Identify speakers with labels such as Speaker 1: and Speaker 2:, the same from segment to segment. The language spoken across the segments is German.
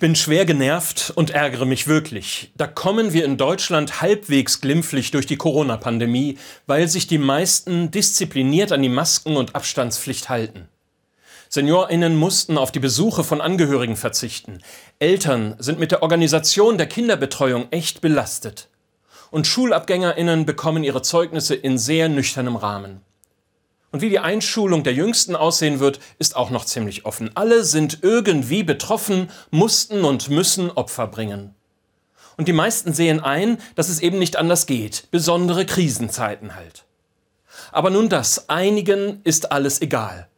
Speaker 1: Ich bin schwer genervt und ärgere mich wirklich. Da kommen wir in Deutschland halbwegs glimpflich durch die Corona-Pandemie, weil sich die meisten diszipliniert an die Masken- und Abstandspflicht halten. SeniorInnen mussten auf die Besuche von Angehörigen verzichten. Eltern sind mit der Organisation der Kinderbetreuung echt belastet. Und SchulabgängerInnen bekommen ihre Zeugnisse in sehr nüchternem Rahmen. Und wie die Einschulung der Jüngsten aussehen wird, ist auch noch ziemlich offen. Alle sind irgendwie betroffen, mussten und müssen Opfer bringen. Und die meisten sehen ein, dass es eben nicht anders geht, besondere Krisenzeiten halt. Aber nun das, einigen ist alles egal.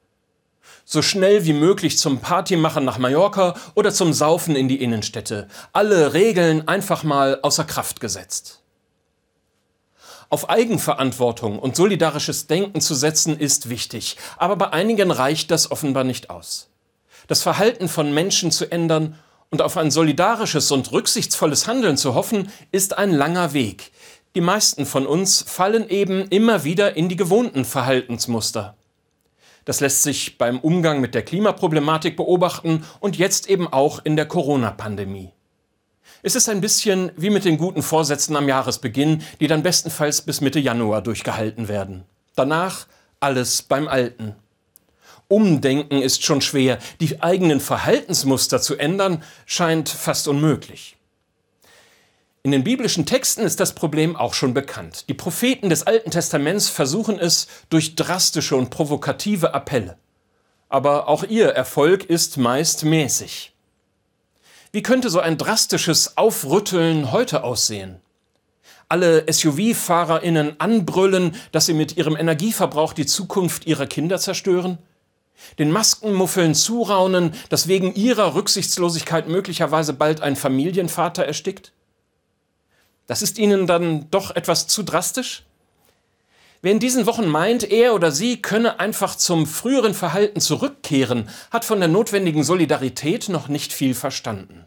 Speaker 1: So schnell wie möglich zum Partymachen nach Mallorca oder zum Saufen in die Innenstädte. Alle Regeln einfach mal außer Kraft gesetzt. Auf Eigenverantwortung und solidarisches Denken zu setzen ist wichtig, aber bei einigen reicht das offenbar nicht aus. Das Verhalten von Menschen zu ändern und auf ein solidarisches und rücksichtsvolles Handeln zu hoffen, ist ein langer Weg. Die meisten von uns fallen eben immer wieder in die gewohnten Verhaltensmuster. Das lässt sich beim Umgang mit der Klimaproblematik beobachten und jetzt eben auch in der Corona-Pandemie. Es ist ein bisschen wie mit den guten Vorsätzen am Jahresbeginn, die dann bestenfalls bis Mitte Januar durchgehalten werden. Danach alles beim Alten. Umdenken ist schon schwer, die eigenen Verhaltensmuster zu ändern scheint fast unmöglich. In den biblischen Texten ist das Problem auch schon bekannt. Die Propheten des Alten Testaments versuchen es durch drastische und provokative Appelle. Aber auch ihr Erfolg ist meist mäßig. Wie könnte so ein drastisches Aufrütteln heute aussehen? Alle SUV-FahrerInnen anbrüllen, dass sie mit ihrem Energieverbrauch die Zukunft ihrer Kinder zerstören? Den Maskenmuffeln zuraunen, dass wegen ihrer Rücksichtslosigkeit möglicherweise bald ein Familienvater erstickt? Das ist ihnen dann doch etwas zu drastisch? Wer in diesen Wochen meint, er oder sie könne einfach zum früheren Verhalten zurückkehren, hat von der notwendigen Solidarität noch nicht viel verstanden.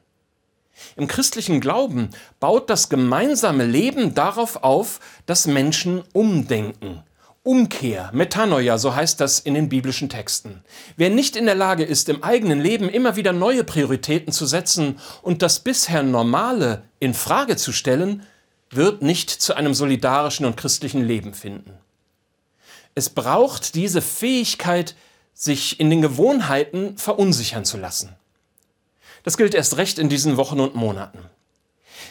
Speaker 1: Im christlichen Glauben baut das gemeinsame Leben darauf auf, dass Menschen umdenken. Umkehr, Metanoia, so heißt das in den biblischen Texten. Wer nicht in der Lage ist, im eigenen Leben immer wieder neue Prioritäten zu setzen und das bisher Normale in Frage zu stellen, wird nicht zu einem solidarischen und christlichen Leben finden. Es braucht diese Fähigkeit, sich in den Gewohnheiten verunsichern zu lassen. Das gilt erst recht in diesen Wochen und Monaten.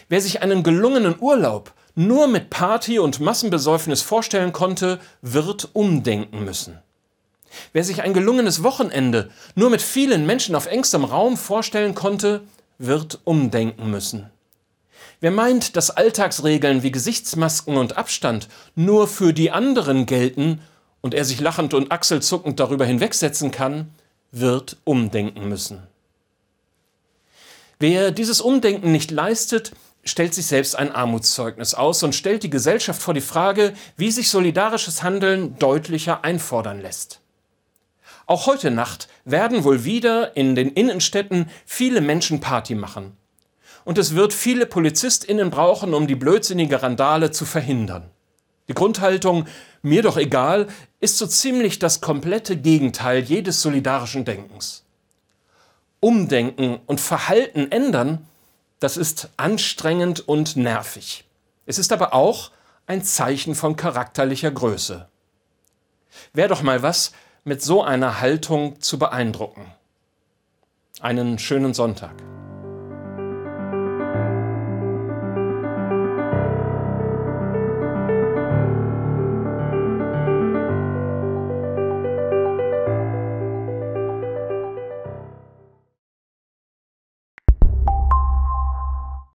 Speaker 1: Wer sich einen gelungenen Urlaub nur mit Party und Massenbesäufnis vorstellen konnte, wird umdenken müssen. Wer sich ein gelungenes Wochenende nur mit vielen Menschen auf engstem Raum vorstellen konnte, wird umdenken müssen. Wer meint, dass Alltagsregeln wie Gesichtsmasken und Abstand nur für die anderen gelten und er sich lachend und achselzuckend darüber hinwegsetzen kann, wird umdenken müssen. Wer dieses Umdenken nicht leistet, stellt sich selbst ein Armutszeugnis aus und stellt die Gesellschaft vor die Frage, wie sich solidarisches Handeln deutlicher einfordern lässt. Auch heute Nacht werden wohl wieder in den Innenstädten viele Menschen Party machen. Und es wird viele PolizistInnen brauchen, um die blödsinnige Randale zu verhindern. Die Grundhaltung, mir doch egal, ist so ziemlich das komplette Gegenteil jedes solidarischen Denkens. Umdenken und Verhalten ändern, das ist anstrengend und nervig. Es ist aber auch ein Zeichen von charakterlicher Größe. Wäre doch mal was, mit so einer Haltung zu beeindrucken. Einen schönen Sonntag.